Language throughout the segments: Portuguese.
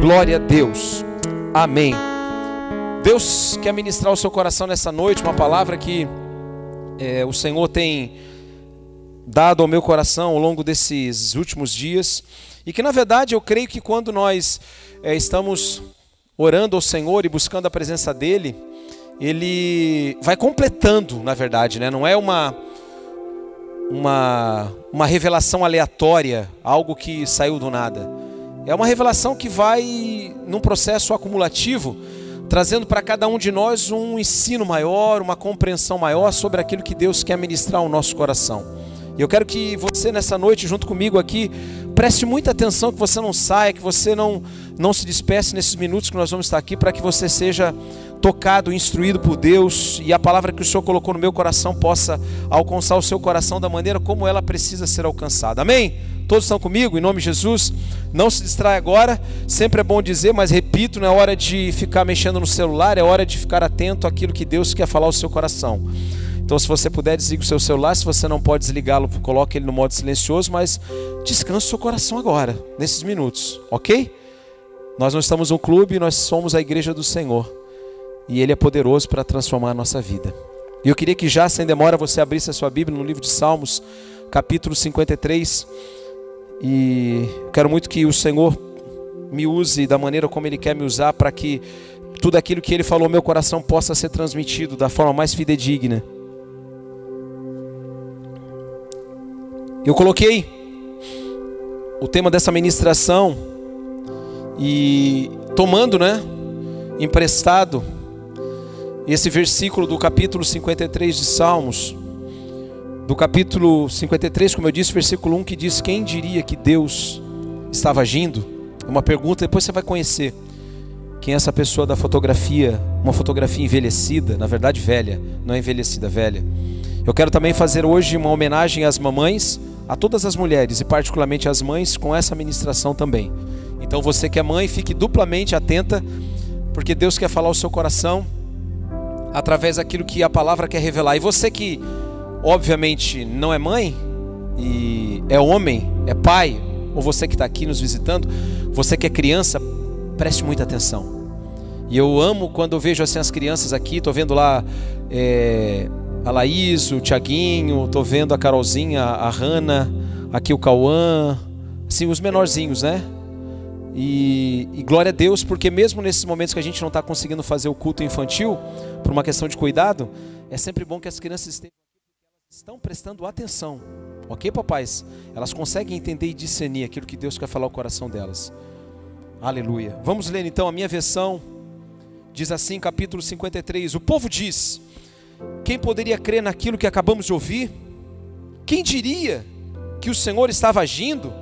Glória a Deus. Amém. Deus quer ministrar o seu coração nessa noite, uma palavra que é, o Senhor tem dado ao meu coração ao longo desses últimos dias. E que na verdade eu creio que quando nós é, estamos orando ao Senhor e buscando a presença dEle, Ele vai completando, na verdade, né? não é uma, uma, uma revelação aleatória, algo que saiu do nada é uma revelação que vai num processo acumulativo, trazendo para cada um de nós um ensino maior, uma compreensão maior sobre aquilo que Deus quer ministrar ao nosso coração. E eu quero que você nessa noite, junto comigo aqui, preste muita atenção, que você não saia, que você não, não se despece nesses minutos que nós vamos estar aqui, para que você seja tocado, instruído por Deus e a palavra que o Senhor colocou no meu coração possa alcançar o seu coração da maneira como ela precisa ser alcançada. Amém? Todos estão comigo? Em nome de Jesus. Não se distrai agora. Sempre é bom dizer, mas repito, não é hora de ficar mexendo no celular, é hora de ficar atento àquilo que Deus quer falar ao seu coração. Então, se você puder, desligue o seu celular. Se você não pode desligá-lo, coloque ele no modo silencioso, mas descanse o seu coração agora, nesses minutos, ok? Nós não estamos um clube, nós somos a igreja do Senhor. E Ele é poderoso para transformar a nossa vida. E eu queria que já, sem demora, você abrisse a sua Bíblia no livro de Salmos, capítulo 53. E quero muito que o Senhor me use da maneira como Ele quer me usar para que tudo aquilo que Ele falou no meu coração possa ser transmitido da forma mais fidedigna. Eu coloquei o tema dessa ministração e tomando, né, emprestado esse versículo do capítulo 53 de Salmos do capítulo 53, como eu disse, versículo 1, que diz: Quem diria que Deus estava agindo? É uma pergunta, depois você vai conhecer quem é essa pessoa da fotografia, uma fotografia envelhecida, na verdade velha, não é envelhecida, velha. Eu quero também fazer hoje uma homenagem às mamães, a todas as mulheres e particularmente às mães com essa ministração também. Então você que é mãe, fique duplamente atenta, porque Deus quer falar o seu coração através daquilo que a palavra quer revelar. E você que obviamente não é mãe e é homem, é pai, ou você que está aqui nos visitando, você que é criança, preste muita atenção. E eu amo quando eu vejo assim as crianças aqui, estou vendo lá é, a Laís, o Tiaguinho, estou vendo a Carolzinha, a Hanna, aqui o Cauã, assim, os menorzinhos, né? E, e, glória a Deus, porque mesmo nesses momentos que a gente não está conseguindo fazer o culto infantil, por uma questão de cuidado, é sempre bom que as crianças estejam estão prestando atenção, ok, papais? Elas conseguem entender e discernir aquilo que Deus quer falar ao coração delas. Aleluia. Vamos ler então a minha versão. Diz assim, capítulo 53: O povo diz: Quem poderia crer naquilo que acabamos de ouvir? Quem diria que o Senhor estava agindo?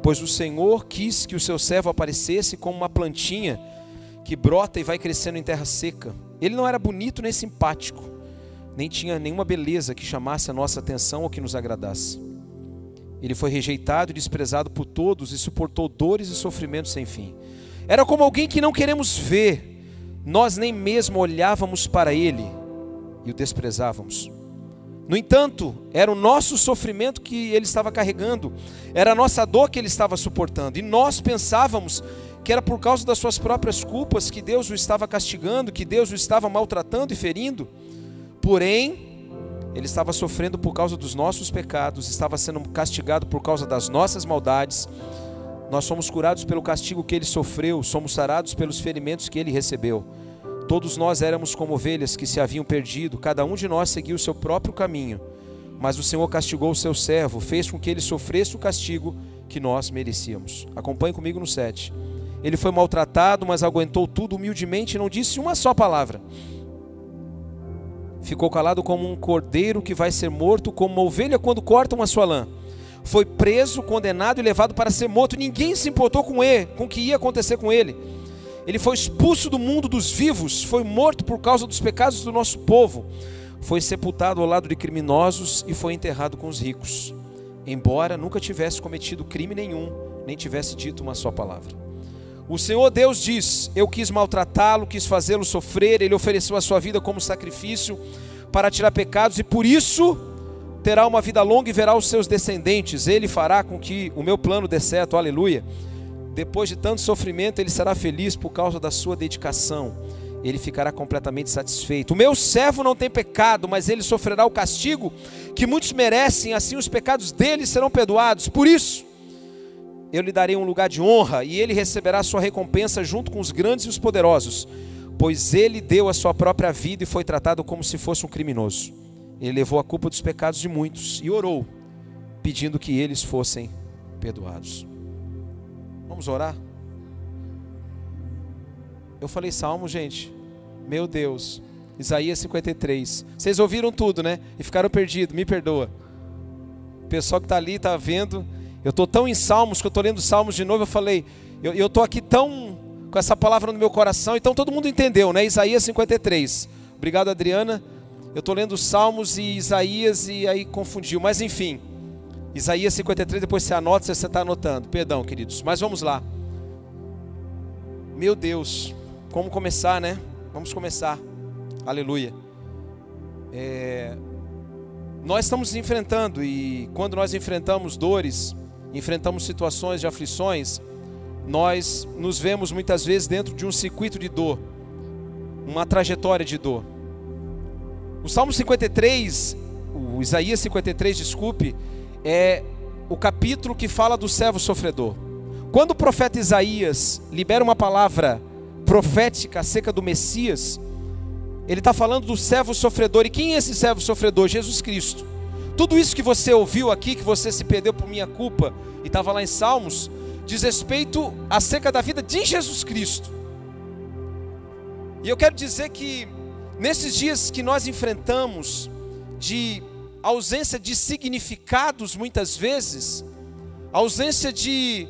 Pois o Senhor quis que o seu servo aparecesse como uma plantinha que brota e vai crescendo em terra seca. Ele não era bonito nem simpático nem tinha nenhuma beleza que chamasse a nossa atenção ou que nos agradasse. Ele foi rejeitado e desprezado por todos e suportou dores e sofrimentos sem fim. Era como alguém que não queremos ver, nós nem mesmo olhávamos para ele e o desprezávamos. No entanto, era o nosso sofrimento que ele estava carregando, era a nossa dor que ele estava suportando, e nós pensávamos que era por causa das suas próprias culpas que Deus o estava castigando, que Deus o estava maltratando e ferindo. Porém, ele estava sofrendo por causa dos nossos pecados, estava sendo castigado por causa das nossas maldades. Nós somos curados pelo castigo que ele sofreu, somos sarados pelos ferimentos que ele recebeu. Todos nós éramos como ovelhas que se haviam perdido, cada um de nós seguia o seu próprio caminho. Mas o Senhor castigou o seu servo, fez com que ele sofresse o castigo que nós merecíamos. Acompanhe comigo no 7. Ele foi maltratado, mas aguentou tudo humildemente e não disse uma só palavra. Ficou calado como um cordeiro que vai ser morto, como uma ovelha quando cortam a sua lã. Foi preso, condenado e levado para ser morto. Ninguém se importou com ele, com o que ia acontecer com ele. Ele foi expulso do mundo dos vivos, foi morto por causa dos pecados do nosso povo. Foi sepultado ao lado de criminosos e foi enterrado com os ricos. Embora nunca tivesse cometido crime nenhum, nem tivesse dito uma só palavra. O Senhor Deus diz: Eu quis maltratá-lo, quis fazê-lo sofrer, ele ofereceu a sua vida como sacrifício para tirar pecados e por isso terá uma vida longa e verá os seus descendentes. Ele fará com que o meu plano dê certo, aleluia. depois de tanto sofrimento, ele será feliz por causa da sua dedicação. Ele ficará completamente satisfeito. O meu servo não tem pecado, mas ele sofrerá o castigo que muitos merecem, assim os pecados dele serão perdoados. Por isso, eu lhe darei um lugar de honra e ele receberá sua recompensa junto com os grandes e os poderosos, pois ele deu a sua própria vida e foi tratado como se fosse um criminoso. Ele levou a culpa dos pecados de muitos e orou, pedindo que eles fossem perdoados. Vamos orar? Eu falei salmo, gente. Meu Deus. Isaías 53. Vocês ouviram tudo, né? E ficaram perdidos. Me perdoa. O pessoal que está ali está vendo. Eu estou tão em salmos que eu estou lendo salmos de novo. Eu falei, eu estou aqui tão com essa palavra no meu coração. Então todo mundo entendeu, né? Isaías 53. Obrigado, Adriana. Eu estou lendo salmos e Isaías e aí confundiu. Mas enfim. Isaías 53, depois você anota se você está anotando. Perdão, queridos. Mas vamos lá. Meu Deus, como começar, né? Vamos começar. Aleluia. É... Nós estamos enfrentando, e quando nós enfrentamos dores, enfrentamos situações de aflições, nós nos vemos muitas vezes dentro de um circuito de dor, uma trajetória de dor. O Salmo 53, o Isaías 53, desculpe, é o capítulo que fala do servo sofredor. Quando o profeta Isaías libera uma palavra profética acerca do Messias, ele está falando do servo sofredor. E quem é esse servo sofredor? Jesus Cristo. Tudo isso que você ouviu aqui, que você se perdeu por minha culpa, e estava lá em Salmos, diz respeito acerca da vida de Jesus Cristo. E eu quero dizer que nesses dias que nós enfrentamos de ausência de significados muitas vezes, ausência de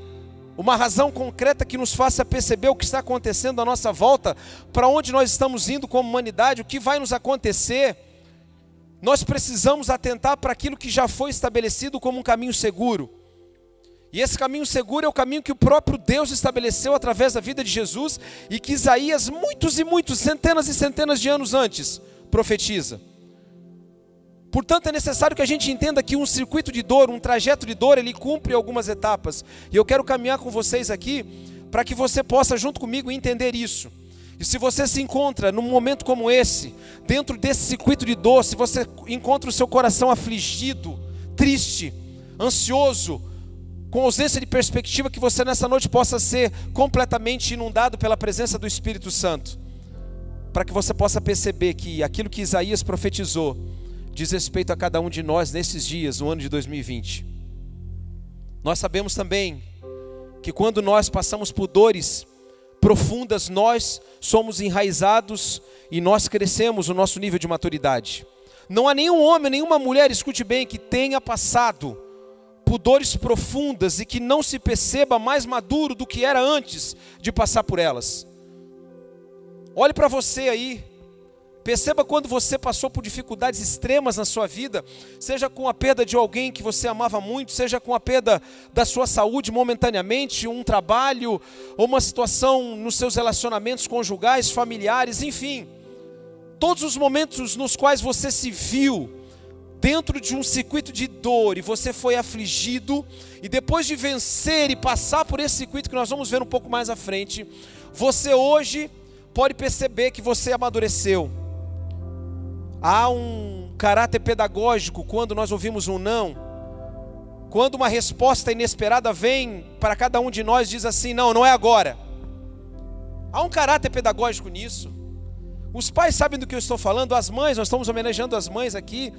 uma razão concreta que nos faça perceber o que está acontecendo à nossa volta, para onde nós estamos indo como humanidade, o que vai nos acontecer. Nós precisamos atentar para aquilo que já foi estabelecido como um caminho seguro. E esse caminho seguro é o caminho que o próprio Deus estabeleceu através da vida de Jesus e que Isaías, muitos e muitos, centenas e centenas de anos antes, profetiza. Portanto, é necessário que a gente entenda que um circuito de dor, um trajeto de dor, ele cumpre algumas etapas. E eu quero caminhar com vocês aqui para que você possa, junto comigo, entender isso. E se você se encontra num momento como esse, dentro desse circuito de dor, se você encontra o seu coração afligido, triste, ansioso, com ausência de perspectiva, que você nessa noite possa ser completamente inundado pela presença do Espírito Santo, para que você possa perceber que aquilo que Isaías profetizou diz respeito a cada um de nós nesses dias, no ano de 2020. Nós sabemos também que quando nós passamos por dores profundas, nós somos enraizados e nós crescemos o nosso nível de maturidade. Não há nenhum homem, nenhuma mulher, escute bem, que tenha passado por dores profundas e que não se perceba mais maduro do que era antes de passar por elas. Olhe para você aí, Perceba quando você passou por dificuldades extremas na sua vida, seja com a perda de alguém que você amava muito, seja com a perda da sua saúde momentaneamente, um trabalho, ou uma situação nos seus relacionamentos conjugais, familiares, enfim. Todos os momentos nos quais você se viu dentro de um circuito de dor e você foi afligido, e depois de vencer e passar por esse circuito que nós vamos ver um pouco mais à frente, você hoje pode perceber que você amadureceu Há um caráter pedagógico quando nós ouvimos um não. Quando uma resposta inesperada vem para cada um de nós, diz assim: não, não é agora. Há um caráter pedagógico nisso. Os pais sabem do que eu estou falando, as mães, nós estamos homenageando as mães aqui,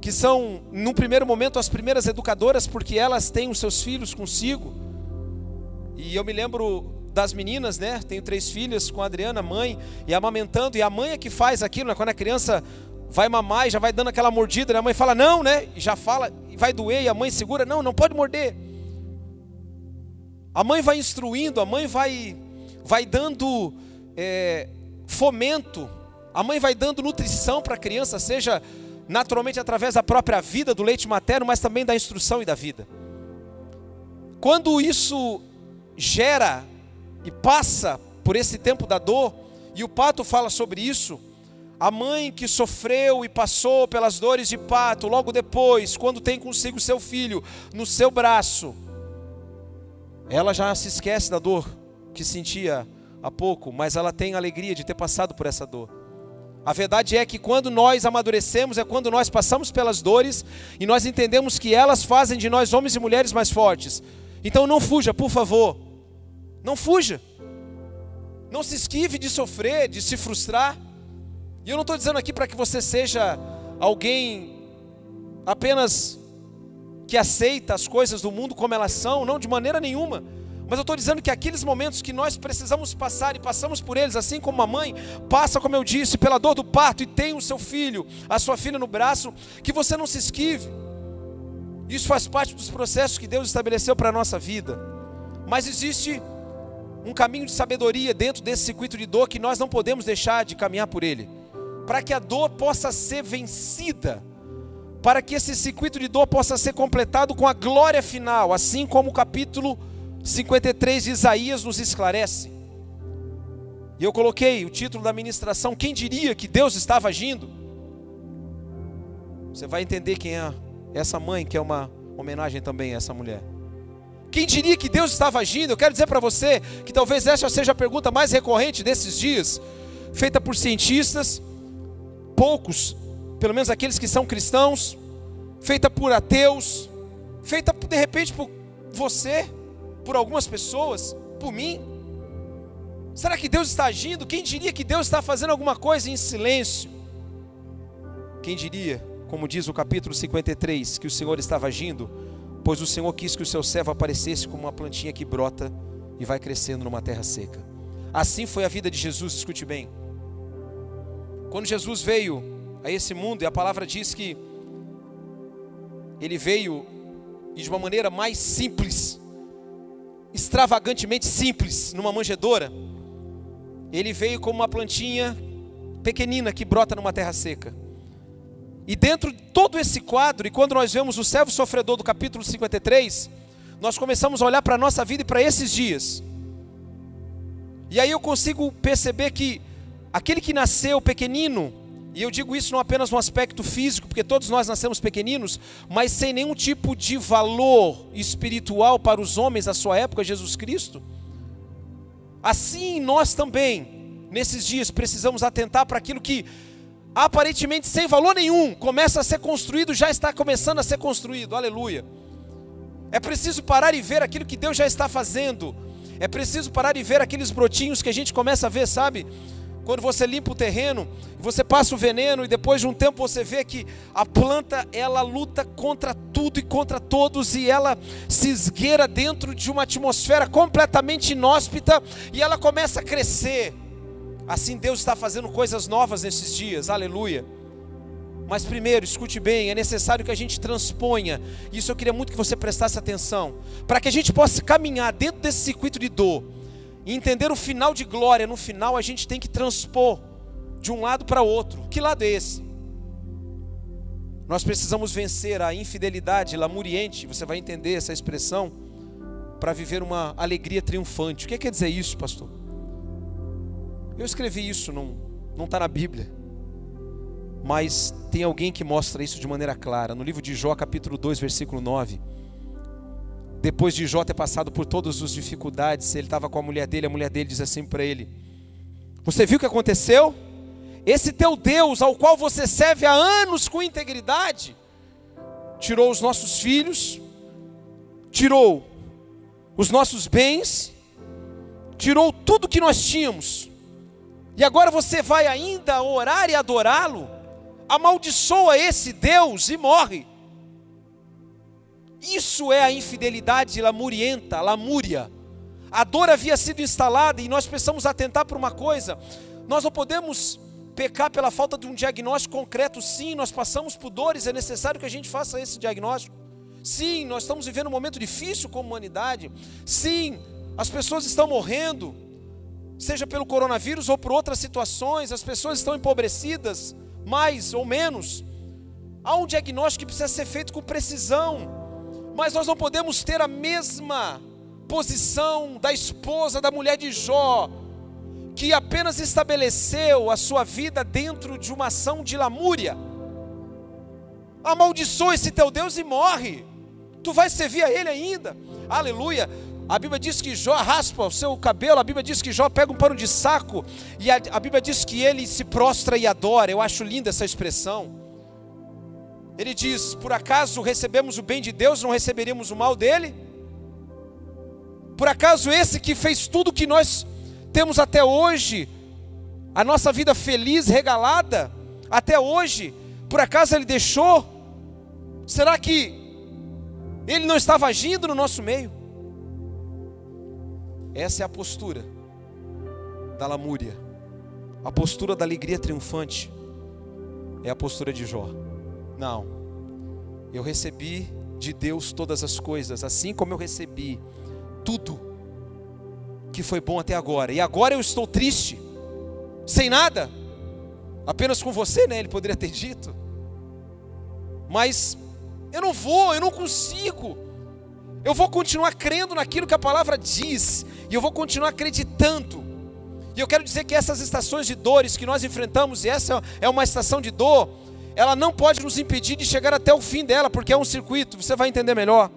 que são, num primeiro momento, as primeiras educadoras, porque elas têm os seus filhos consigo. E eu me lembro das meninas, né? Tenho três filhas com a Adriana, mãe, e amamentando, e a mãe é que faz aquilo, né? quando a criança vai mamar e já vai dando aquela mordida, né? a mãe fala, não, né? E já fala, e vai doer, e a mãe segura, não, não pode morder. A mãe vai instruindo, a mãe vai, vai dando é, fomento, a mãe vai dando nutrição para a criança, seja naturalmente através da própria vida, do leite materno, mas também da instrução e da vida. Quando isso gera e passa por esse tempo da dor, e o pato fala sobre isso, a mãe que sofreu e passou pelas dores de pato, logo depois, quando tem consigo seu filho no seu braço, ela já se esquece da dor que sentia há pouco, mas ela tem alegria de ter passado por essa dor. A verdade é que quando nós amadurecemos é quando nós passamos pelas dores e nós entendemos que elas fazem de nós homens e mulheres mais fortes. Então não fuja, por favor. Não fuja. Não se esquive de sofrer, de se frustrar. E eu não estou dizendo aqui para que você seja alguém apenas que aceita as coisas do mundo como elas são, não de maneira nenhuma. Mas eu estou dizendo que aqueles momentos que nós precisamos passar e passamos por eles, assim como a mãe passa, como eu disse, pela dor do parto e tem o seu filho, a sua filha no braço, que você não se esquive. Isso faz parte dos processos que Deus estabeleceu para a nossa vida. Mas existe um caminho de sabedoria dentro desse circuito de dor que nós não podemos deixar de caminhar por ele. Para que a dor possa ser vencida, para que esse circuito de dor possa ser completado com a glória final, assim como o capítulo 53 de Isaías nos esclarece. E eu coloquei o título da ministração: Quem diria que Deus estava agindo? Você vai entender quem é essa mãe, que é uma homenagem também a essa mulher. Quem diria que Deus estava agindo? Eu quero dizer para você que talvez essa seja a pergunta mais recorrente desses dias, feita por cientistas, poucos, pelo menos aqueles que são cristãos, feita por ateus, feita de repente por você por algumas pessoas, por mim? Será que Deus está agindo? Quem diria que Deus está fazendo alguma coisa em silêncio? Quem diria, como diz o capítulo 53, que o Senhor estava agindo, pois o Senhor quis que o seu servo aparecesse como uma plantinha que brota e vai crescendo numa terra seca. Assim foi a vida de Jesus, escute bem. Quando Jesus veio a esse mundo, e a palavra diz que ele veio e de uma maneira mais simples, extravagantemente simples numa manjedoura, ele veio como uma plantinha pequenina que brota numa terra seca. E dentro de todo esse quadro, e quando nós vemos o servo sofredor do capítulo 53, nós começamos a olhar para a nossa vida e para esses dias. E aí eu consigo perceber que aquele que nasceu pequenino, e eu digo isso não apenas no aspecto físico, porque todos nós nascemos pequeninos, mas sem nenhum tipo de valor espiritual para os homens da sua época, Jesus Cristo. Assim nós também, nesses dias, precisamos atentar para aquilo que aparentemente sem valor nenhum começa a ser construído, já está começando a ser construído. Aleluia. É preciso parar e ver aquilo que Deus já está fazendo. É preciso parar e ver aqueles brotinhos que a gente começa a ver, sabe? Quando você limpa o terreno, você passa o veneno e depois de um tempo você vê que a planta ela luta contra tudo e contra todos e ela se esgueira dentro de uma atmosfera completamente inóspita e ela começa a crescer. Assim Deus está fazendo coisas novas nesses dias. Aleluia. Mas primeiro, escute bem, é necessário que a gente transponha. Isso eu queria muito que você prestasse atenção, para que a gente possa caminhar dentro desse circuito de dor e entender o final de glória, no final a gente tem que transpor de um lado para outro. Que lado é esse? Nós precisamos vencer a infidelidade lamuriente, você vai entender essa expressão, para viver uma alegria triunfante. O que quer dizer isso, pastor? Eu escrevi isso, não está na Bíblia. Mas tem alguém que mostra isso de maneira clara. No livro de Jó, capítulo 2, versículo 9 depois de Jó ter passado por todas as dificuldades, ele estava com a mulher dele, a mulher dele diz assim para ele: Você viu o que aconteceu? Esse teu Deus, ao qual você serve há anos com integridade, tirou os nossos filhos, tirou os nossos bens, tirou tudo que nós tínhamos, e agora você vai ainda orar e adorá-lo? Amaldiçoa esse Deus e morre. Isso é a infidelidade lamurienta, lamúria. A dor havia sido instalada e nós precisamos atentar para uma coisa: nós não podemos pecar pela falta de um diagnóstico concreto. Sim, nós passamos por dores, é necessário que a gente faça esse diagnóstico. Sim, nós estamos vivendo um momento difícil como humanidade. Sim, as pessoas estão morrendo, seja pelo coronavírus ou por outras situações, as pessoas estão empobrecidas, mais ou menos. Há um diagnóstico que precisa ser feito com precisão. Mas nós não podemos ter a mesma posição da esposa da mulher de Jó, que apenas estabeleceu a sua vida dentro de uma ação de lamúria. Amaldiçoa esse teu Deus e morre. Tu vais servir a Ele ainda. Aleluia. A Bíblia diz que Jó raspa o seu cabelo, a Bíblia diz que Jó pega um pano de saco, e a, a Bíblia diz que ele se prostra e adora. Eu acho linda essa expressão. Ele diz: Por acaso recebemos o bem de Deus, não receberíamos o mal dele? Por acaso esse que fez tudo que nós temos até hoje, a nossa vida feliz, regalada, até hoje, por acaso ele deixou? Será que ele não estava agindo no nosso meio? Essa é a postura da lamúria, a postura da alegria triunfante, é a postura de Jó. Não, eu recebi de Deus todas as coisas, assim como eu recebi tudo que foi bom até agora, e agora eu estou triste, sem nada, apenas com você, né? Ele poderia ter dito, mas eu não vou, eu não consigo. Eu vou continuar crendo naquilo que a palavra diz, e eu vou continuar acreditando. E eu quero dizer que essas estações de dores que nós enfrentamos, e essa é uma estação de dor, ela não pode nos impedir de chegar até o fim dela, porque é um circuito, você vai entender melhor.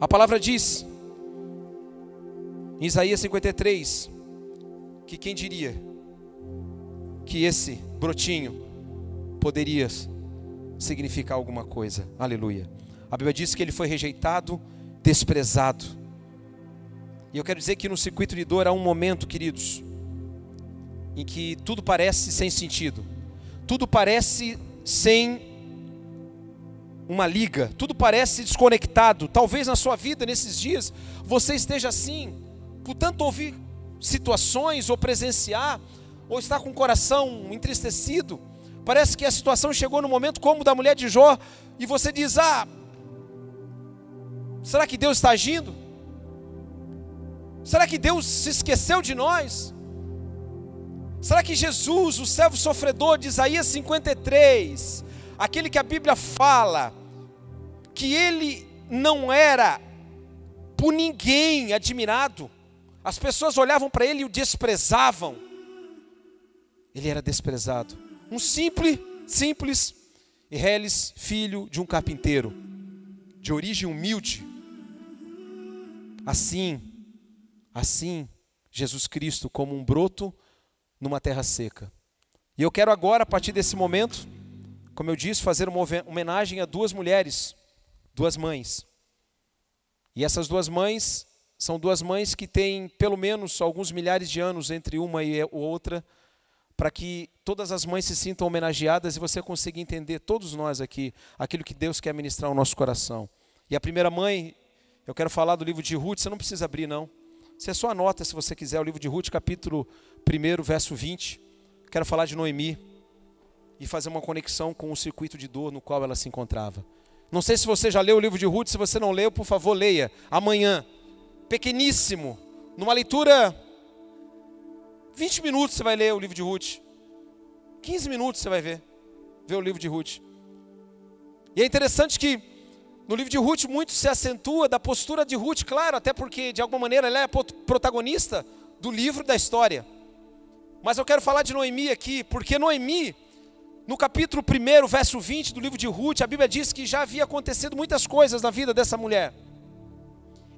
A palavra diz, em Isaías 53, que quem diria que esse brotinho poderia significar alguma coisa. Aleluia. A Bíblia diz que ele foi rejeitado, desprezado. E eu quero dizer que no circuito de dor há um momento, queridos, em que tudo parece sem sentido, tudo parece sem uma liga, tudo parece desconectado. Talvez na sua vida, nesses dias, você esteja assim, por tanto ouvir situações ou presenciar, ou estar com o coração entristecido Parece que a situação chegou no momento como da mulher de Jó, e você diz: Ah, será que Deus está agindo? Será que Deus se esqueceu de nós? Será que Jesus, o servo sofredor de Isaías 53, aquele que a Bíblia fala, que ele não era por ninguém admirado, as pessoas olhavam para ele e o desprezavam, ele era desprezado um simples, simples Reles, filho de um carpinteiro, de origem humilde. Assim, assim, Jesus Cristo como um broto numa terra seca. E eu quero agora, a partir desse momento, como eu disse, fazer uma homenagem a duas mulheres, duas mães. E essas duas mães são duas mães que têm pelo menos alguns milhares de anos entre uma e outra, para que todas as mães se sintam homenageadas e você consiga entender, todos nós aqui, aquilo que Deus quer ministrar ao nosso coração. E a primeira mãe, eu quero falar do livro de Ruth, você não precisa abrir não. Você só anota se você quiser o livro de Ruth, capítulo 1, verso 20. Quero falar de Noemi e fazer uma conexão com o circuito de dor no qual ela se encontrava. Não sei se você já leu o livro de Ruth, se você não leu, por favor, leia amanhã. Pequeníssimo, numa leitura 20 minutos você vai ler o livro de Ruth. 15 minutos você vai ver, ver o livro de Ruth. E é interessante que no livro de Ruth muito se acentua da postura de Ruth, claro, até porque de alguma maneira ela é a protagonista do livro da história. Mas eu quero falar de Noemi aqui, porque Noemi, no capítulo 1, verso 20 do livro de Ruth, a Bíblia diz que já havia acontecido muitas coisas na vida dessa mulher.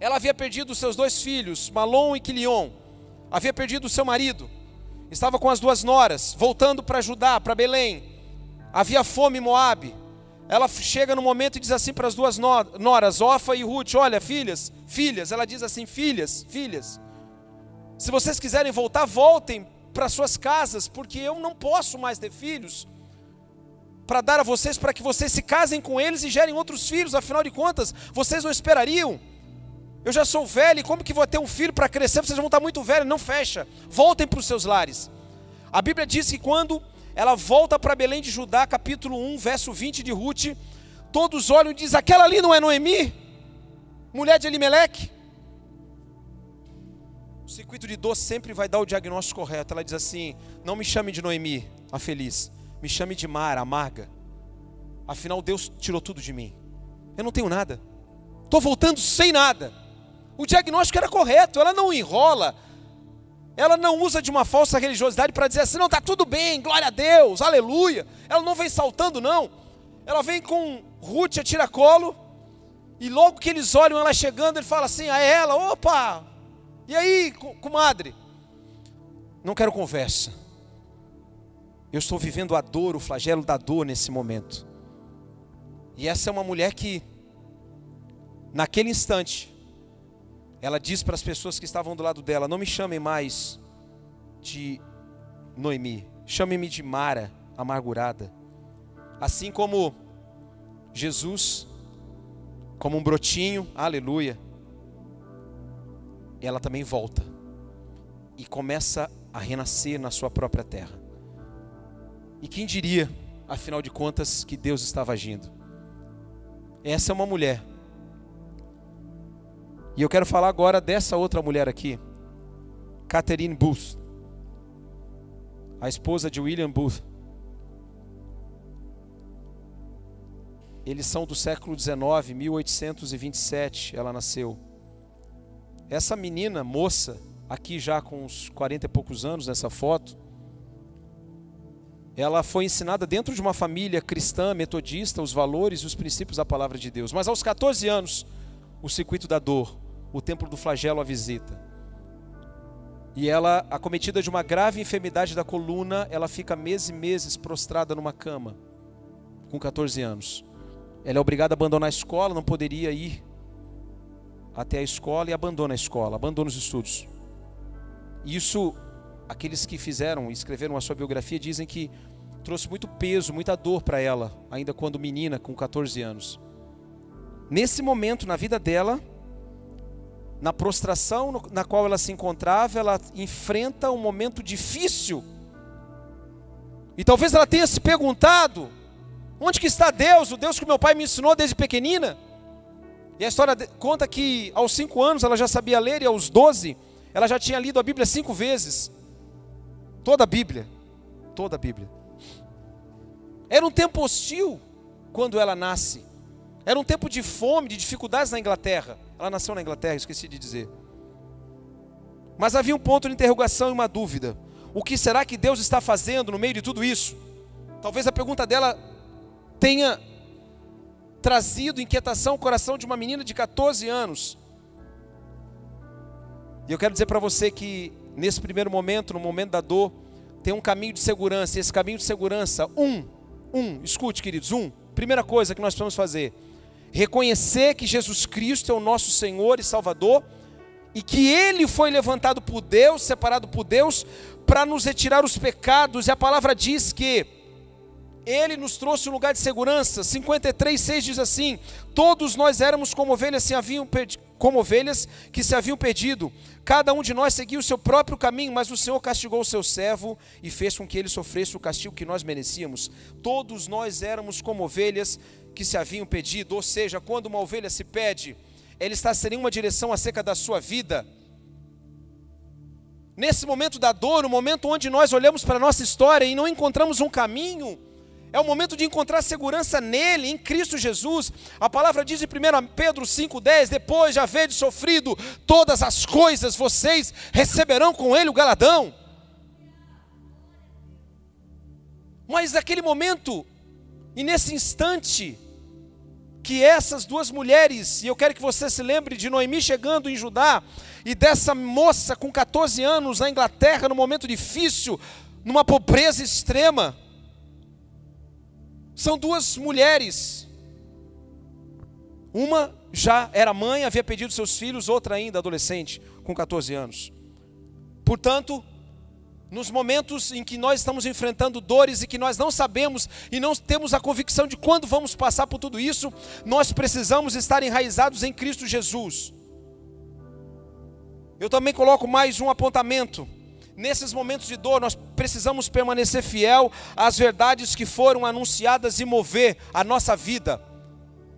Ela havia perdido seus dois filhos, Malom e Quilion havia perdido seu marido, estava com as duas noras, voltando para Judá, para Belém. Havia fome em Moabe. Ela chega no momento e diz assim para as duas noras, Ofa e Ruth: Olha, filhas, filhas. Ela diz assim: Filhas, filhas. Se vocês quiserem voltar, voltem para suas casas, porque eu não posso mais ter filhos para dar a vocês, para que vocês se casem com eles e gerem outros filhos. Afinal de contas, vocês não esperariam eu já sou velho, como que vou ter um filho para crescer? Vocês vão estar muito velhos, não fecha. Voltem para os seus lares. A Bíblia diz que quando ela volta para Belém de Judá, capítulo 1, verso 20 de Ruth, todos olham e dizem: aquela ali não é Noemi? Mulher de Elimeleque? O circuito de dor sempre vai dar o diagnóstico correto. Ela diz assim: não me chame de Noemi, a feliz, me chame de Mara, amarga. Afinal, Deus tirou tudo de mim. Eu não tenho nada. Estou voltando sem nada. O diagnóstico era correto, ela não enrola, ela não usa de uma falsa religiosidade para dizer assim, não, está tudo bem, glória a Deus, aleluia. Ela não vem saltando, não. Ela vem com Ruth a tiracolo E logo que eles olham ela chegando, ele fala assim: a ela, opa, e aí, comadre? Não quero conversa. Eu estou vivendo a dor, o flagelo da dor nesse momento. E essa é uma mulher que, naquele instante, ela diz para as pessoas que estavam do lado dela: Não me chamem mais de Noemi, chamem-me de Mara, amargurada. Assim como Jesus, como um brotinho, aleluia, ela também volta e começa a renascer na sua própria terra. E quem diria, afinal de contas, que Deus estava agindo? Essa é uma mulher. E eu quero falar agora dessa outra mulher aqui, Catherine Booth, a esposa de William Booth. Eles são do século XIX, 1827, ela nasceu. Essa menina, moça, aqui já com uns 40 e poucos anos nessa foto, ela foi ensinada dentro de uma família cristã, metodista, os valores e os princípios da palavra de Deus. Mas aos 14 anos, o circuito da dor, o templo do flagelo a visita. E ela, acometida de uma grave enfermidade da coluna, ela fica meses e meses prostrada numa cama, com 14 anos. Ela é obrigada a abandonar a escola, não poderia ir até a escola e abandona a escola, abandona os estudos. Isso, aqueles que fizeram escreveram a sua biografia dizem que trouxe muito peso, muita dor para ela, ainda quando menina, com 14 anos. Nesse momento na vida dela, na prostração na qual ela se encontrava, ela enfrenta um momento difícil. E talvez ela tenha se perguntado: Onde que está Deus? O Deus que meu pai me ensinou desde pequenina. E a história conta que aos cinco anos ela já sabia ler e aos doze ela já tinha lido a Bíblia cinco vezes. Toda a Bíblia. Toda a Bíblia. Era um tempo hostil quando ela nasce. Era um tempo de fome, de dificuldades na Inglaterra. Ela nasceu na Inglaterra, esqueci de dizer. Mas havia um ponto de interrogação e uma dúvida. O que será que Deus está fazendo no meio de tudo isso? Talvez a pergunta dela tenha trazido inquietação ao coração de uma menina de 14 anos. E eu quero dizer para você que nesse primeiro momento, no momento da dor, tem um caminho de segurança. E esse caminho de segurança, um, um, escute, queridos, um. Primeira coisa que nós precisamos fazer: reconhecer que Jesus Cristo é o nosso Senhor e Salvador e que Ele foi levantado por Deus, separado por Deus, para nos retirar os pecados. E a palavra diz que ele nos trouxe um lugar de segurança. 53, 6 diz assim: Todos nós éramos como ovelhas, se haviam como ovelhas que se haviam perdido. Cada um de nós seguia o seu próprio caminho, mas o Senhor castigou o seu servo e fez com que ele sofresse o castigo que nós merecíamos. Todos nós éramos como ovelhas que se haviam perdido. Ou seja, quando uma ovelha se perde, ela está sem nenhuma direção acerca da sua vida. Nesse momento da dor, no momento onde nós olhamos para a nossa história e não encontramos um caminho, é o momento de encontrar segurança nele, em Cristo Jesus. A palavra diz em 1 Pedro 5,10: Depois de haver sofrido todas as coisas, vocês receberão com ele o galadão. Mas naquele momento, e nesse instante, que essas duas mulheres, e eu quero que você se lembre de Noemi chegando em Judá, e dessa moça com 14 anos na Inglaterra, num momento difícil, numa pobreza extrema, são duas mulheres. Uma já era mãe, havia pedido seus filhos, outra ainda adolescente, com 14 anos. Portanto, nos momentos em que nós estamos enfrentando dores e que nós não sabemos e não temos a convicção de quando vamos passar por tudo isso, nós precisamos estar enraizados em Cristo Jesus. Eu também coloco mais um apontamento. Nesses momentos de dor, nós precisamos permanecer fiel às verdades que foram anunciadas e mover a nossa vida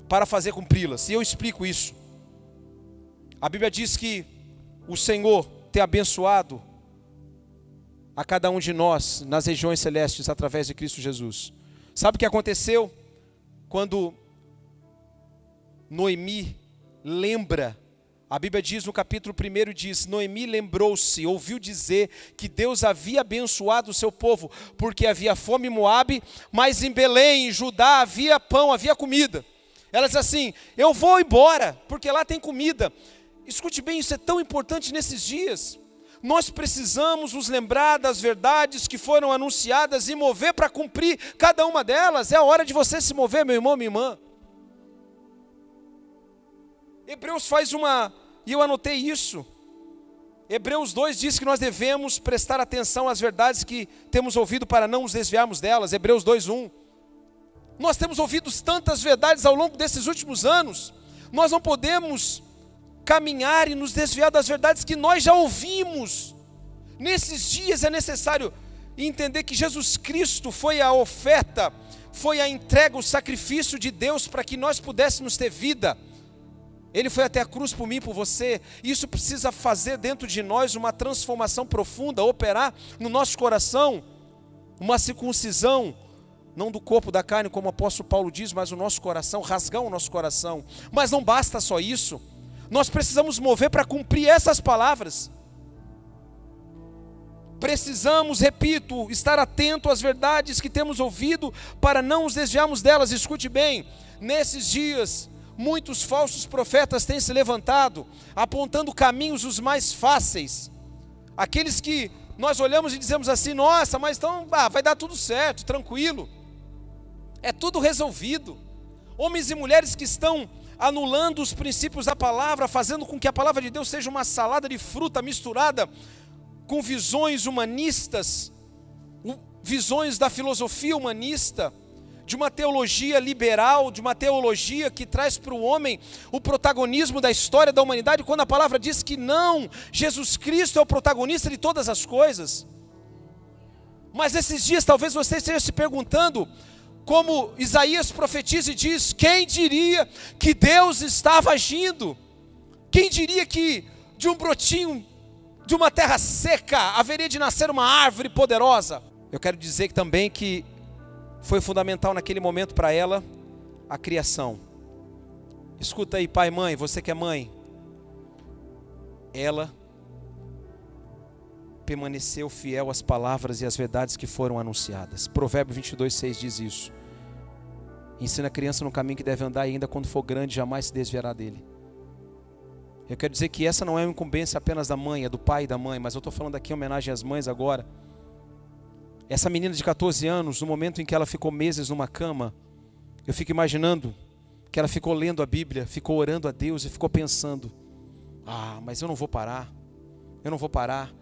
para fazer cumpri-las. E eu explico isso. A Bíblia diz que o Senhor tem abençoado a cada um de nós nas regiões celestes através de Cristo Jesus. Sabe o que aconteceu quando Noemi lembra a Bíblia diz no capítulo 1 diz: Noemi lembrou-se, ouviu dizer que Deus havia abençoado o seu povo, porque havia fome em Moabe, mas em Belém, em Judá, havia pão, havia comida. Ela diz assim: Eu vou embora, porque lá tem comida. Escute bem, isso é tão importante nesses dias. Nós precisamos nos lembrar das verdades que foram anunciadas e mover para cumprir cada uma delas. É a hora de você se mover, meu irmão, minha irmã. Hebreus faz uma, e eu anotei isso. Hebreus 2 diz que nós devemos prestar atenção às verdades que temos ouvido para não nos desviarmos delas. Hebreus 2:1. Nós temos ouvido tantas verdades ao longo desses últimos anos. Nós não podemos caminhar e nos desviar das verdades que nós já ouvimos. Nesses dias é necessário entender que Jesus Cristo foi a oferta, foi a entrega, o sacrifício de Deus para que nós pudéssemos ter vida. Ele foi até a cruz por mim, por você. Isso precisa fazer dentro de nós uma transformação profunda, operar no nosso coração uma circuncisão, não do corpo da carne, como o apóstolo Paulo diz, mas o nosso coração, rasgar o nosso coração. Mas não basta só isso. Nós precisamos mover para cumprir essas palavras. Precisamos, repito, estar atento às verdades que temos ouvido para não nos desviarmos delas. Escute bem, nesses dias muitos falsos profetas têm se levantado, apontando caminhos os mais fáceis. Aqueles que nós olhamos e dizemos assim: nossa, mas então ah, vai dar tudo certo, tranquilo. É tudo resolvido. Homens e mulheres que estão anulando os princípios da palavra, fazendo com que a palavra de Deus seja uma salada de fruta misturada com visões humanistas, visões da filosofia humanista de uma teologia liberal, de uma teologia que traz para o homem o protagonismo da história da humanidade, quando a palavra diz que não, Jesus Cristo é o protagonista de todas as coisas. Mas esses dias talvez você esteja se perguntando, como Isaías profetiza e diz: quem diria que Deus estava agindo? Quem diria que de um brotinho de uma terra seca haveria de nascer uma árvore poderosa? Eu quero dizer também que foi fundamental naquele momento para ela a criação. Escuta aí, pai, mãe, você que é mãe. Ela permaneceu fiel às palavras e às verdades que foram anunciadas. Provérbio 22, 6 diz isso. Ensina a criança no caminho que deve andar e ainda quando for grande jamais se desviará dele. Eu quero dizer que essa não é uma incumbência apenas da mãe, é do pai e da mãe, mas eu estou falando aqui em homenagem às mães agora. Essa menina de 14 anos, no momento em que ela ficou meses numa cama, eu fico imaginando que ela ficou lendo a Bíblia, ficou orando a Deus e ficou pensando: ah, mas eu não vou parar, eu não vou parar.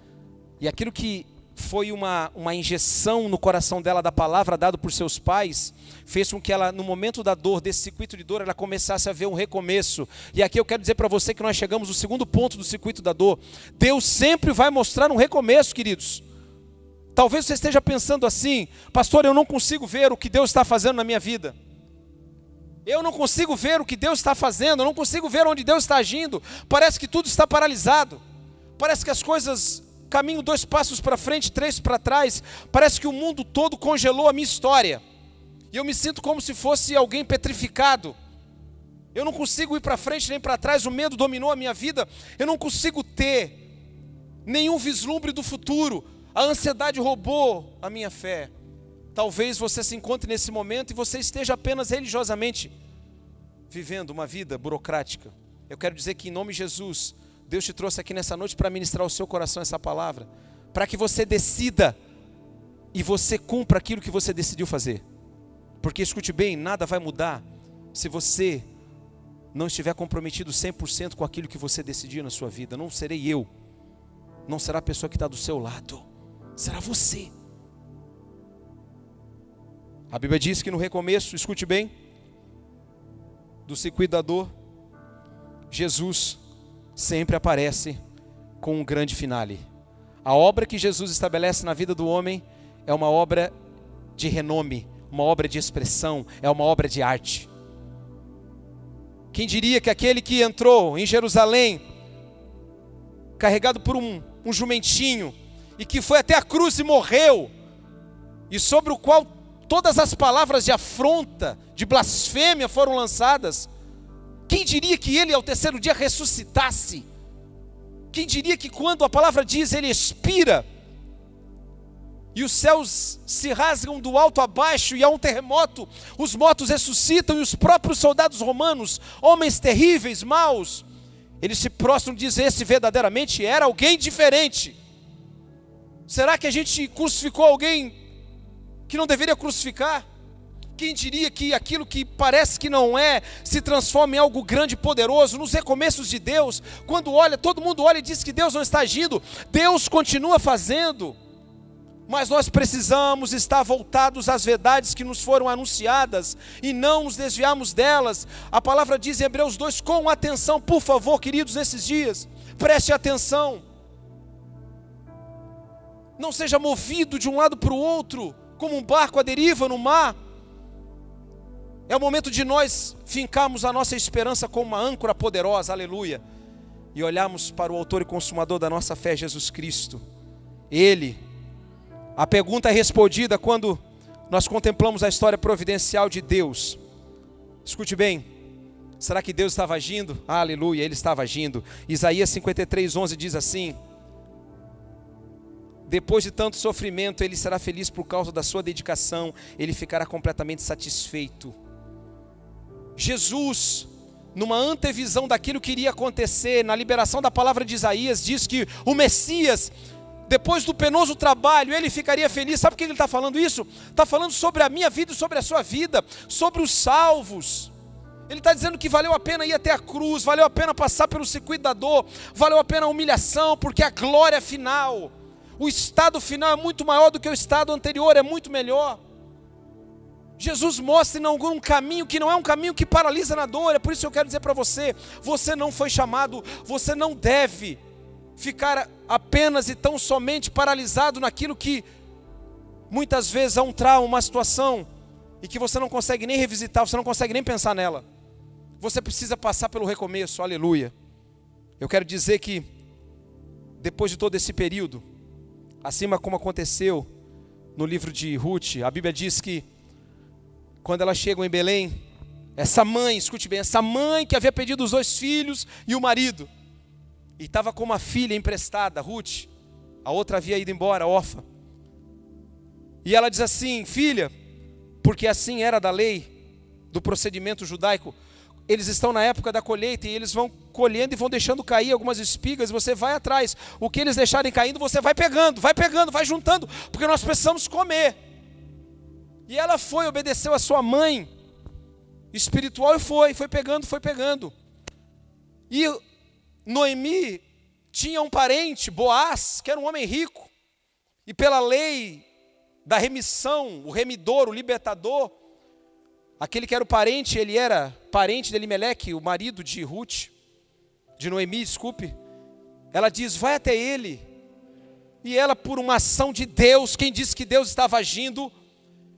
E aquilo que foi uma, uma injeção no coração dela da palavra dada por seus pais, fez com que ela, no momento da dor, desse circuito de dor, ela começasse a ver um recomeço. E aqui eu quero dizer para você que nós chegamos no segundo ponto do circuito da dor. Deus sempre vai mostrar um recomeço, queridos. Talvez você esteja pensando assim, pastor, eu não consigo ver o que Deus está fazendo na minha vida. Eu não consigo ver o que Deus está fazendo, eu não consigo ver onde Deus está agindo. Parece que tudo está paralisado. Parece que as coisas caminham dois passos para frente, três para trás. Parece que o mundo todo congelou a minha história. E eu me sinto como se fosse alguém petrificado. Eu não consigo ir para frente nem para trás, o medo dominou a minha vida. Eu não consigo ter nenhum vislumbre do futuro. A ansiedade roubou a minha fé. Talvez você se encontre nesse momento e você esteja apenas religiosamente vivendo uma vida burocrática. Eu quero dizer que em nome de Jesus, Deus te trouxe aqui nessa noite para ministrar ao seu coração essa palavra, para que você decida e você cumpra aquilo que você decidiu fazer. Porque escute bem, nada vai mudar se você não estiver comprometido 100% com aquilo que você decidiu na sua vida. Não serei eu, não será a pessoa que está do seu lado será você. A Bíblia diz que no recomeço, escute bem, do circuito da dor, Jesus sempre aparece com um grande finale. A obra que Jesus estabelece na vida do homem é uma obra de renome, uma obra de expressão, é uma obra de arte. Quem diria que aquele que entrou em Jerusalém, carregado por um, um jumentinho, e que foi até a cruz e morreu, e sobre o qual todas as palavras de afronta, de blasfêmia foram lançadas, quem diria que ele ao terceiro dia ressuscitasse? Quem diria que quando a palavra diz ele expira, e os céus se rasgam do alto a baixo e há um terremoto, os mortos ressuscitam e os próprios soldados romanos, homens terríveis, maus, eles se prostram e dizem: Esse verdadeiramente era alguém diferente. Será que a gente crucificou alguém que não deveria crucificar? Quem diria que aquilo que parece que não é se transforma em algo grande e poderoso nos recomeços de Deus? Quando olha, todo mundo olha e diz que Deus não está agindo, Deus continua fazendo. Mas nós precisamos estar voltados às verdades que nos foram anunciadas e não nos desviarmos delas. A palavra diz em Hebreus 2: com atenção, por favor, queridos, nesses dias, preste atenção. Não seja movido de um lado para o outro, como um barco à deriva no mar é o momento de nós fincarmos a nossa esperança como uma âncora poderosa, aleluia, e olharmos para o Autor e Consumador da nossa fé, Jesus Cristo. Ele, a pergunta é respondida quando nós contemplamos a história providencial de Deus. Escute bem, será que Deus estava agindo? aleluia, Ele estava agindo. Isaías 53, 11 diz assim: depois de tanto sofrimento, ele será feliz por causa da sua dedicação, ele ficará completamente satisfeito. Jesus, numa antevisão daquilo que iria acontecer, na liberação da palavra de Isaías, diz que o Messias, depois do penoso trabalho, ele ficaria feliz. Sabe por que ele está falando isso? Está falando sobre a minha vida e sobre a sua vida, sobre os salvos. Ele está dizendo que valeu a pena ir até a cruz, valeu a pena passar pelo circuito da dor, valeu a pena a humilhação, porque a glória final, o estado final é muito maior do que o estado anterior, é muito melhor. Jesus mostra e inaugura um caminho que não é um caminho que paralisa na dor. É por isso que eu quero dizer para você: você não foi chamado, você não deve ficar apenas e tão somente paralisado naquilo que muitas vezes é um trauma, uma situação, e que você não consegue nem revisitar, você não consegue nem pensar nela. Você precisa passar pelo recomeço, aleluia. Eu quero dizer que, depois de todo esse período, acima como aconteceu no livro de Ruth, a Bíblia diz que quando elas chegam em Belém, essa mãe, escute bem, essa mãe que havia pedido os dois filhos e o marido, e estava com uma filha emprestada, Ruth, a outra havia ido embora, Orfa. E ela diz assim: Filha, porque assim era da lei, do procedimento judaico, eles estão na época da colheita e eles vão colhendo e vão deixando cair algumas espigas, você vai atrás. O que eles deixarem caindo, você vai pegando, vai pegando, vai juntando, porque nós precisamos comer. E ela foi, obedeceu a sua mãe espiritual e foi, foi pegando, foi pegando. E Noemi tinha um parente, Boaz, que era um homem rico. E pela lei da remissão, o remidor, o libertador, aquele que era o parente, ele era parente de Elimelec, o marido de Ruth, de Noemi, desculpe. Ela diz: vai até ele. E ela, por uma ação de Deus, quem disse que Deus estava agindo,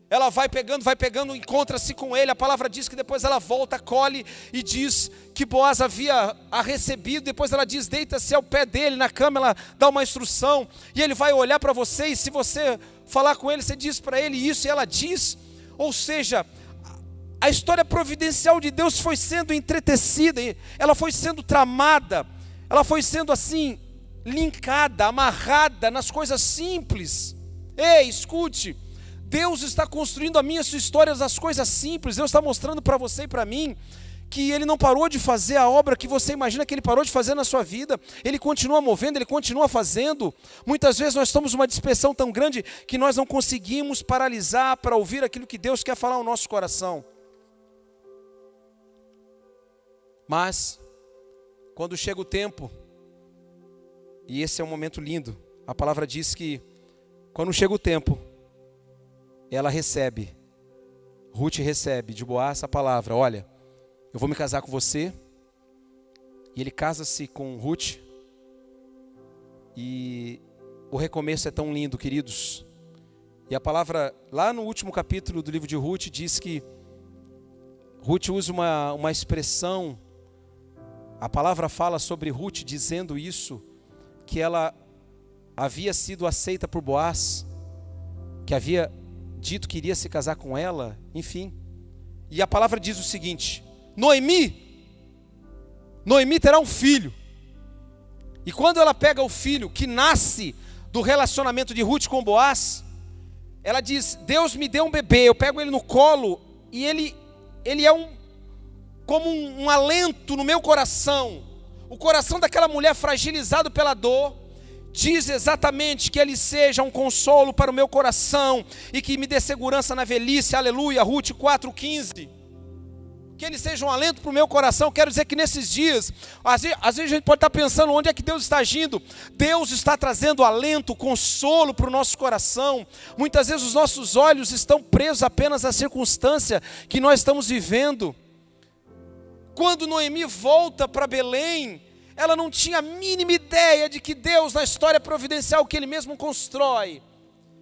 ela vai pegando, vai pegando, encontra-se com ele. A palavra diz que depois ela volta, colhe e diz que Boaz havia a recebido. Depois ela diz: deita-se ao pé dele na cama. Ela dá uma instrução e ele vai olhar para você. E se você falar com ele, você diz para ele isso e ela diz. Ou seja, a história providencial de Deus foi sendo entretecida, ela foi sendo tramada, ela foi sendo assim, linkada, amarrada nas coisas simples. Ei, escute. Deus está construindo a minha sua história das coisas simples. Deus está mostrando para você e para mim que Ele não parou de fazer a obra que você imagina que Ele parou de fazer na sua vida. Ele continua movendo, Ele continua fazendo. Muitas vezes nós estamos numa dispersão tão grande que nós não conseguimos paralisar para ouvir aquilo que Deus quer falar ao nosso coração. Mas, quando chega o tempo, e esse é um momento lindo, a palavra diz que quando chega o tempo, ela recebe, Ruth recebe de Boaz essa palavra: Olha, eu vou me casar com você. E ele casa-se com Ruth. E o recomeço é tão lindo, queridos. E a palavra, lá no último capítulo do livro de Ruth, diz que Ruth usa uma, uma expressão, a palavra fala sobre Ruth dizendo isso, que ela havia sido aceita por Boaz, que havia dito que iria se casar com ela, enfim. E a palavra diz o seguinte: Noemi, Noemi terá um filho. E quando ela pega o filho que nasce do relacionamento de Ruth com Boaz, ela diz: Deus me deu um bebê, eu pego ele no colo e ele, ele é um como um, um alento no meu coração. O coração daquela mulher fragilizado pela dor diz exatamente que ele seja um consolo para o meu coração e que me dê segurança na velhice. Aleluia. Ruth 4:15 que ele seja um alento para o meu coração. Quero dizer que nesses dias, às vezes, às vezes, a gente pode estar pensando onde é que Deus está agindo. Deus está trazendo alento, consolo para o nosso coração. Muitas vezes os nossos olhos estão presos apenas à circunstância que nós estamos vivendo. Quando Noemi volta para Belém, ela não tinha a mínima ideia de que Deus, na história providencial que Ele mesmo constrói,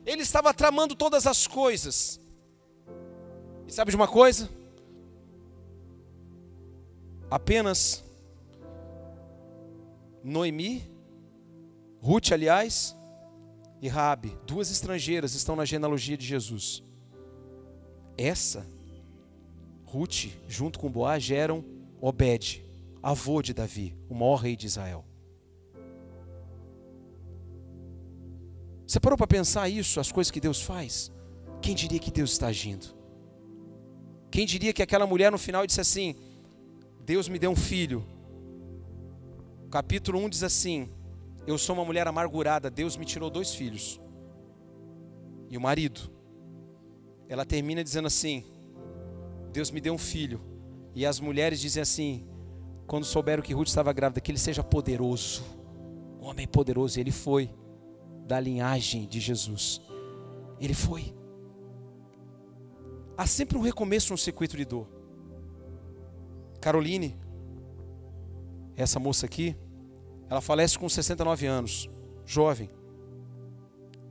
Ele estava tramando todas as coisas. E sabe de uma coisa? apenas Noemi, Ruth, aliás, e Rabi, duas estrangeiras, estão na genealogia de Jesus. Essa, Ruth, junto com Boaz, geram Obed, avô de Davi, o maior rei de Israel. Você parou para pensar isso, as coisas que Deus faz? Quem diria que Deus está agindo? Quem diria que aquela mulher no final disse assim: Deus me deu um filho. Capítulo 1 diz assim: Eu sou uma mulher amargurada, Deus me tirou dois filhos. E o marido. Ela termina dizendo assim: Deus me deu um filho. E as mulheres dizem assim, quando souberam que Ruth estava grávida, que ele seja poderoso. Um homem poderoso. E ele foi da linhagem de Jesus. Ele foi. Há sempre um recomeço no circuito de dor. Caroline, essa moça aqui, ela falece com 69 anos, jovem,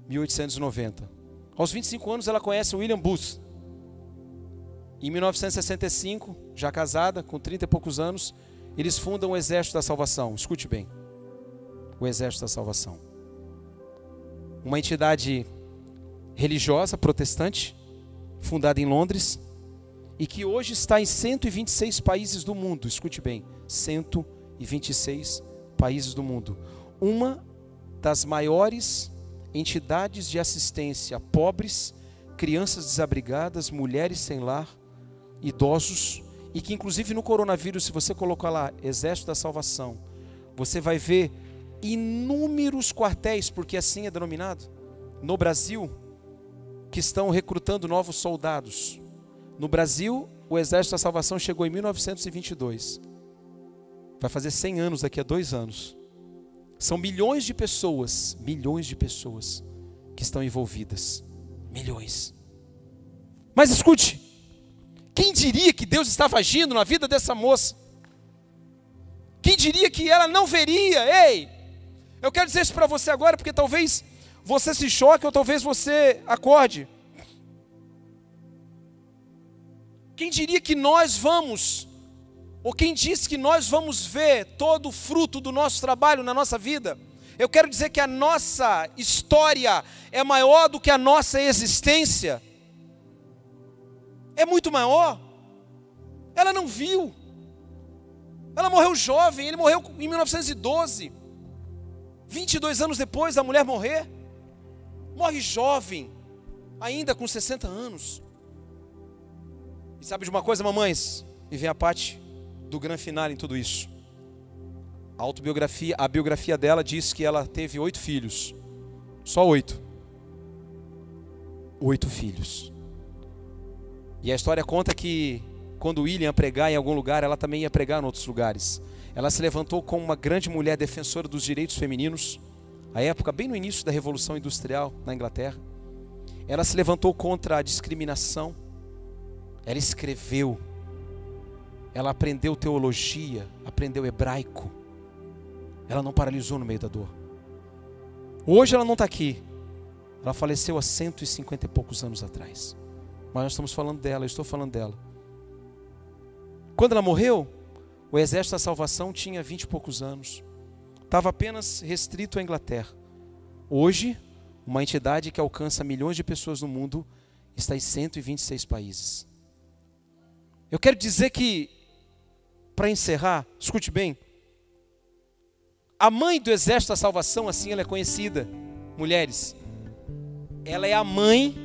1890. Aos 25 anos ela conhece William Booth. Em 1965, já casada, com 30 e poucos anos, eles fundam o Exército da Salvação. Escute bem. O Exército da Salvação. Uma entidade religiosa protestante, fundada em Londres, e que hoje está em 126 países do mundo. Escute bem, 126 países do mundo. Uma das maiores entidades de assistência a pobres, crianças desabrigadas, mulheres sem lar, idosos, e que inclusive no coronavírus, se você colocar lá Exército da Salvação, você vai ver inúmeros quartéis, porque assim é denominado, no Brasil, que estão recrutando novos soldados no Brasil, o Exército da Salvação chegou em 1922. Vai fazer 100 anos daqui a dois anos. São milhões de pessoas, milhões de pessoas que estão envolvidas. Milhões. Mas escute, quem diria que Deus estava agindo na vida dessa moça? Quem diria que ela não veria? Ei, eu quero dizer isso para você agora, porque talvez você se choque ou talvez você acorde. Quem diria que nós vamos, ou quem disse que nós vamos ver todo o fruto do nosso trabalho na nossa vida? Eu quero dizer que a nossa história é maior do que a nossa existência. É muito maior. Ela não viu. Ela morreu jovem, ele morreu em 1912. 22 anos depois da mulher morrer. Morre jovem, ainda com 60 anos. E sabe de uma coisa, mamães? E vem a parte do grande final em tudo isso. A autobiografia, a biografia dela diz que ela teve oito filhos. Só oito. Oito filhos. E a história conta que quando William pregar em algum lugar, ela também ia pregar em outros lugares. Ela se levantou como uma grande mulher defensora dos direitos femininos. A época, bem no início da Revolução Industrial na Inglaterra. Ela se levantou contra a discriminação ela escreveu, ela aprendeu teologia, aprendeu hebraico. Ela não paralisou no meio da dor. Hoje ela não está aqui. Ela faleceu há 150 e poucos anos atrás. Mas nós estamos falando dela, eu estou falando dela. Quando ela morreu, o exército da salvação tinha 20 e poucos anos. Estava apenas restrito à Inglaterra. Hoje, uma entidade que alcança milhões de pessoas no mundo está em 126 países. Eu quero dizer que, para encerrar, escute bem. A mãe do exército da salvação, assim ela é conhecida, mulheres. Ela é a mãe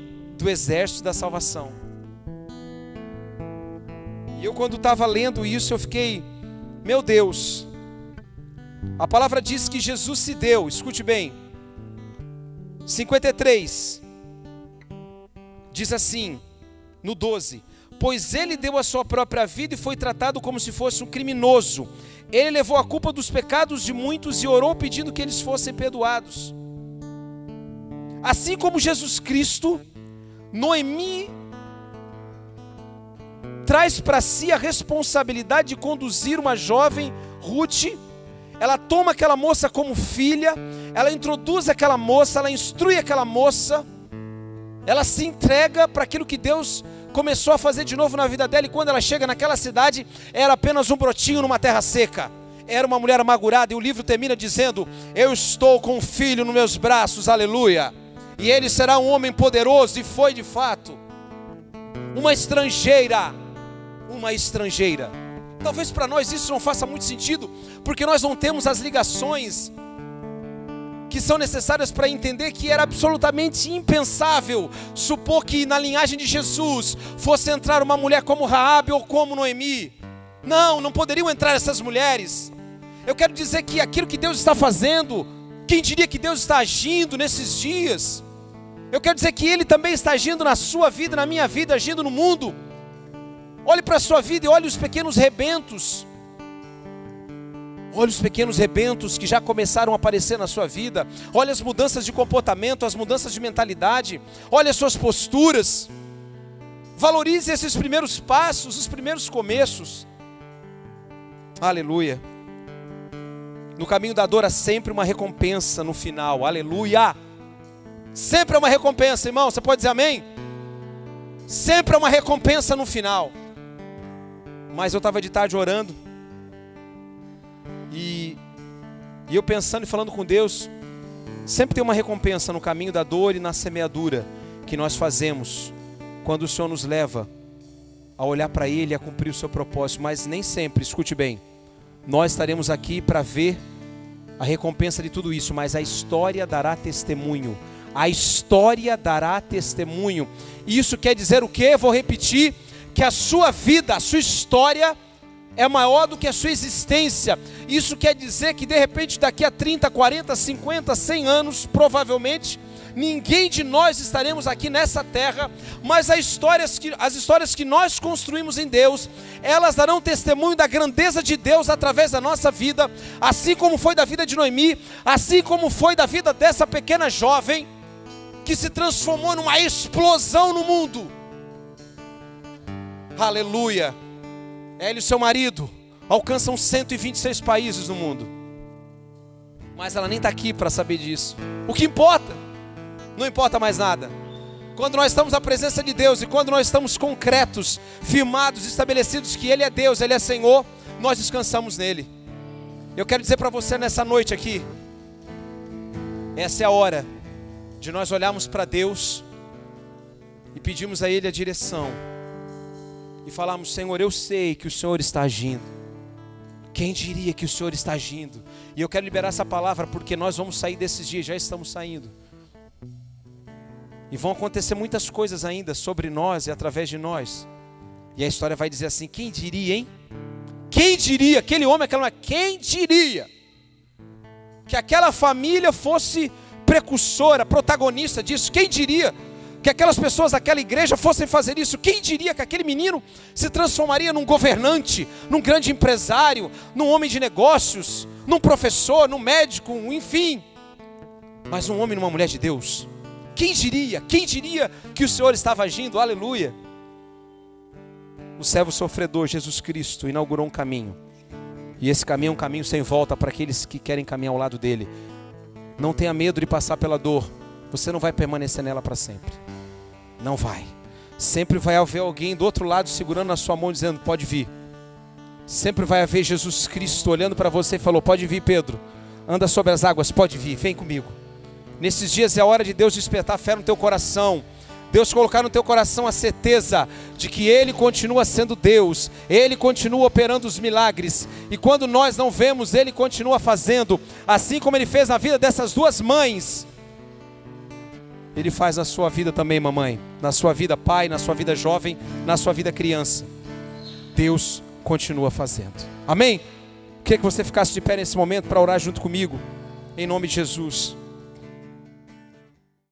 do exército da salvação. E eu, quando estava lendo isso, eu fiquei, meu Deus, a palavra diz que Jesus se deu, escute bem, 53, diz assim, no 12: Pois ele deu a sua própria vida e foi tratado como se fosse um criminoso. Ele levou a culpa dos pecados de muitos e orou pedindo que eles fossem perdoados. Assim como Jesus Cristo, Noemi traz para si a responsabilidade de conduzir uma jovem, Ruth. Ela toma aquela moça como filha, ela introduz aquela moça, ela instrui aquela moça, ela se entrega para aquilo que Deus começou a fazer de novo na vida dela, e quando ela chega naquela cidade, era apenas um brotinho numa terra seca. Era uma mulher amargurada, e o livro termina dizendo: Eu estou com um filho nos meus braços, aleluia. E ele será um homem poderoso, e foi de fato. Uma estrangeira, uma estrangeira. Talvez para nós isso não faça muito sentido, porque nós não temos as ligações que são necessárias para entender que era absolutamente impensável supor que na linhagem de Jesus fosse entrar uma mulher como Raabe ou como Noemi. Não, não poderiam entrar essas mulheres. Eu quero dizer que aquilo que Deus está fazendo, quem diria que Deus está agindo nesses dias? Eu quero dizer que Ele também está agindo na sua vida, na minha vida, agindo no mundo. Olhe para a sua vida e olhe os pequenos rebentos Olha os pequenos rebentos que já começaram a aparecer na sua vida. Olha as mudanças de comportamento, as mudanças de mentalidade. Olha as suas posturas. Valorize esses primeiros passos, os primeiros começos. Aleluia. No caminho da dor há sempre uma recompensa no final. Aleluia. Sempre é uma recompensa, irmão. Você pode dizer amém? Sempre é uma recompensa no final. Mas eu estava de tarde orando. E, e eu pensando e falando com Deus, sempre tem uma recompensa no caminho da dor e na semeadura que nós fazemos quando o Senhor nos leva a olhar para Ele e a cumprir o seu propósito, mas nem sempre, escute bem, nós estaremos aqui para ver a recompensa de tudo isso, mas a história dará testemunho. A história dará testemunho. Isso quer dizer o quê? Vou repetir: que a sua vida, a sua história é maior do que a sua existência. Isso quer dizer que de repente daqui a 30, 40, 50, 100 anos, provavelmente, ninguém de nós estaremos aqui nessa terra, mas as histórias que, as histórias que nós construímos em Deus, elas darão testemunho da grandeza de Deus através da nossa vida, assim como foi da vida de Noemi, assim como foi da vida dessa pequena jovem que se transformou numa explosão no mundo. Aleluia. Ela e seu marido alcançam 126 países no mundo. Mas ela nem está aqui para saber disso. O que importa? Não importa mais nada. Quando nós estamos na presença de Deus e quando nós estamos concretos, firmados, estabelecidos que Ele é Deus, Ele é Senhor, nós descansamos nele. Eu quero dizer para você nessa noite aqui, essa é a hora de nós olharmos para Deus e pedirmos a Ele a direção e falarmos: Senhor, eu sei que o Senhor está agindo. Quem diria que o Senhor está agindo? E eu quero liberar essa palavra porque nós vamos sair desses dias, já estamos saindo. E vão acontecer muitas coisas ainda sobre nós e através de nós. E a história vai dizer assim: quem diria, hein? Quem diria, aquele homem, aquela mulher, quem diria que aquela família fosse precursora, protagonista disso? Quem diria? que aquelas pessoas daquela igreja fossem fazer isso. Quem diria que aquele menino se transformaria num governante, num grande empresário, num homem de negócios, num professor, num médico, enfim. Mas um homem numa mulher de Deus. Quem diria? Quem diria que o Senhor estava agindo? Aleluia. O servo sofredor, Jesus Cristo, inaugurou um caminho. E esse caminho é um caminho sem volta para aqueles que querem caminhar ao lado dele. Não tenha medo de passar pela dor. Você não vai permanecer nela para sempre. Não vai. Sempre vai haver alguém do outro lado segurando na sua mão dizendo: Pode vir. Sempre vai haver Jesus Cristo olhando para você e falou: Pode vir, Pedro. Anda sobre as águas, pode vir, vem comigo. Nesses dias é a hora de Deus despertar fé no teu coração. Deus colocar no teu coração a certeza de que Ele continua sendo Deus, Ele continua operando os milagres, e quando nós não vemos, Ele continua fazendo, assim como Ele fez na vida dessas duas mães. Ele faz na sua vida também, mamãe. Na sua vida, pai, na sua vida jovem, na sua vida criança. Deus continua fazendo. Amém? Queria que você ficasse de pé nesse momento para orar junto comigo. Em nome de Jesus.